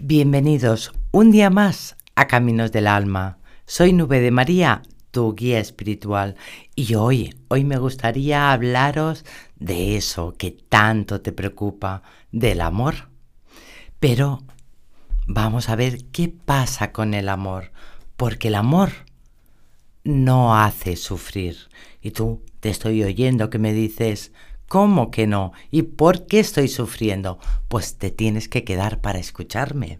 Bienvenidos un día más a Caminos del Alma. Soy Nube de María, tu guía espiritual, y hoy, hoy me gustaría hablaros de eso que tanto te preocupa, del amor. Pero vamos a ver qué pasa con el amor, porque el amor no hace sufrir. Y tú te estoy oyendo que me dices, ¿Cómo que no? ¿Y por qué estoy sufriendo? Pues te tienes que quedar para escucharme.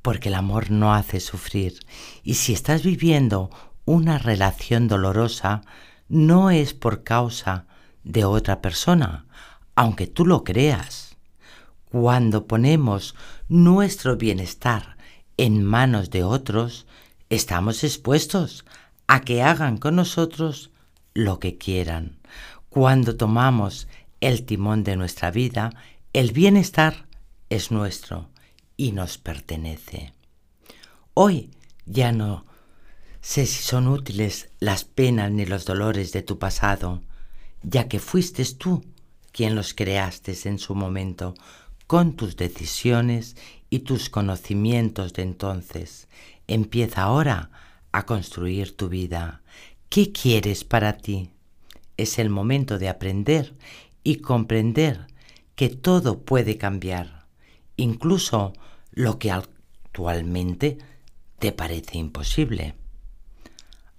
Porque el amor no hace sufrir. Y si estás viviendo una relación dolorosa, no es por causa de otra persona, aunque tú lo creas. Cuando ponemos nuestro bienestar en manos de otros, estamos expuestos a que hagan con nosotros lo que quieran. Cuando tomamos el timón de nuestra vida, el bienestar es nuestro y nos pertenece. Hoy ya no sé si son útiles las penas ni los dolores de tu pasado, ya que fuiste tú quien los creaste en su momento, con tus decisiones y tus conocimientos de entonces. Empieza ahora a construir tu vida. ¿Qué quieres para ti? Es el momento de aprender y comprender que todo puede cambiar, incluso lo que actualmente te parece imposible.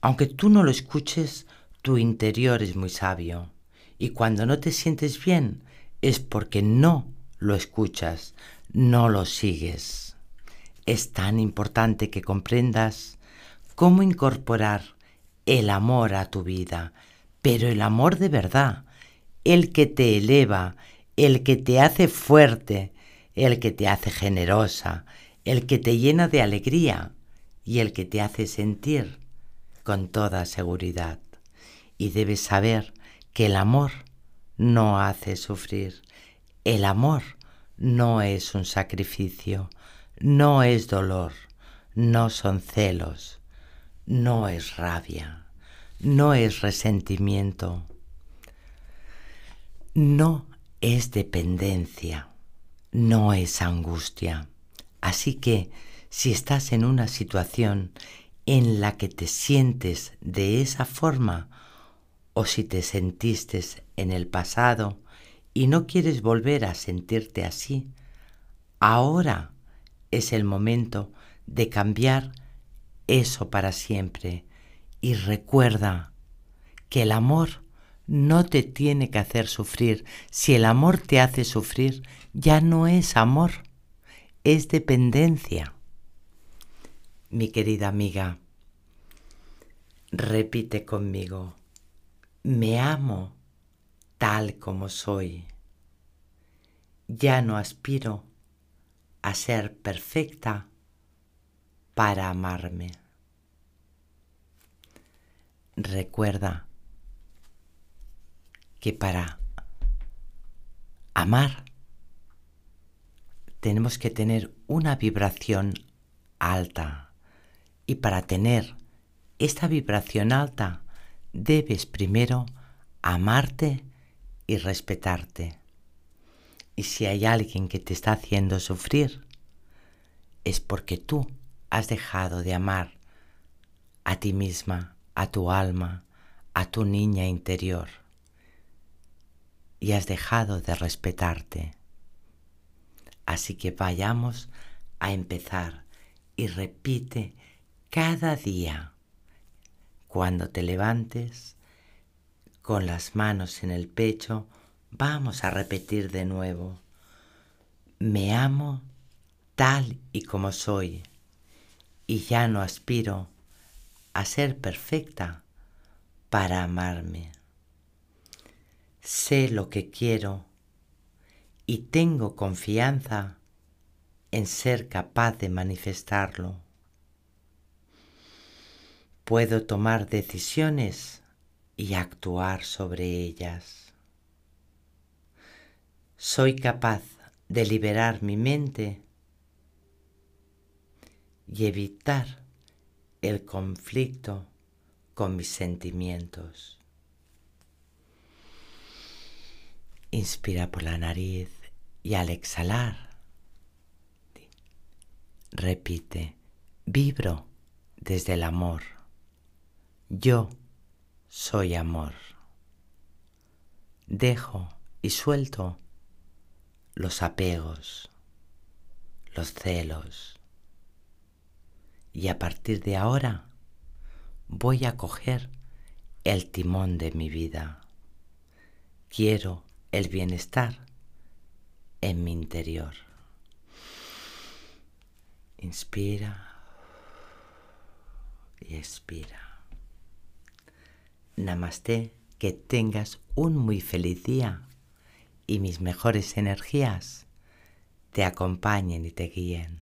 Aunque tú no lo escuches, tu interior es muy sabio y cuando no te sientes bien es porque no lo escuchas, no lo sigues. Es tan importante que comprendas cómo incorporar el amor a tu vida, pero el amor de verdad, el que te eleva, el que te hace fuerte, el que te hace generosa, el que te llena de alegría y el que te hace sentir con toda seguridad. Y debes saber que el amor no hace sufrir. El amor no es un sacrificio, no es dolor, no son celos, no es rabia no es resentimiento, no es dependencia, no es angustia. Así que si estás en una situación en la que te sientes de esa forma o si te sentiste en el pasado y no quieres volver a sentirte así, ahora es el momento de cambiar eso para siempre y recuerda que el amor no te tiene que hacer sufrir. Si el amor te hace sufrir, ya no es amor, es dependencia. Mi querida amiga, repite conmigo, me amo tal como soy. Ya no aspiro a ser perfecta para amarme. Recuerda que para amar tenemos que tener una vibración alta y para tener esta vibración alta debes primero amarte y respetarte. Y si hay alguien que te está haciendo sufrir, es porque tú has dejado de amar a ti misma, a tu alma, a tu niña interior y has dejado de respetarte. Así que vayamos a empezar y repite cada día cuando te levantes con las manos en el pecho, vamos a repetir de nuevo, me amo tal y como soy y ya no aspiro a ser perfecta para amarme. Sé lo que quiero y tengo confianza en ser capaz de manifestarlo. Puedo tomar decisiones y actuar sobre ellas. Soy capaz de liberar mi mente y evitar el conflicto con mis sentimientos. Inspira por la nariz y al exhalar, Repite, vibro desde el amor. Yo soy amor. Dejo y suelto los apegos, los celos. Y a partir de ahora voy a coger el timón de mi vida. Quiero el bienestar en mi interior. Inspira y expira. Namaste, que tengas un muy feliz día y mis mejores energías te acompañen y te guíen.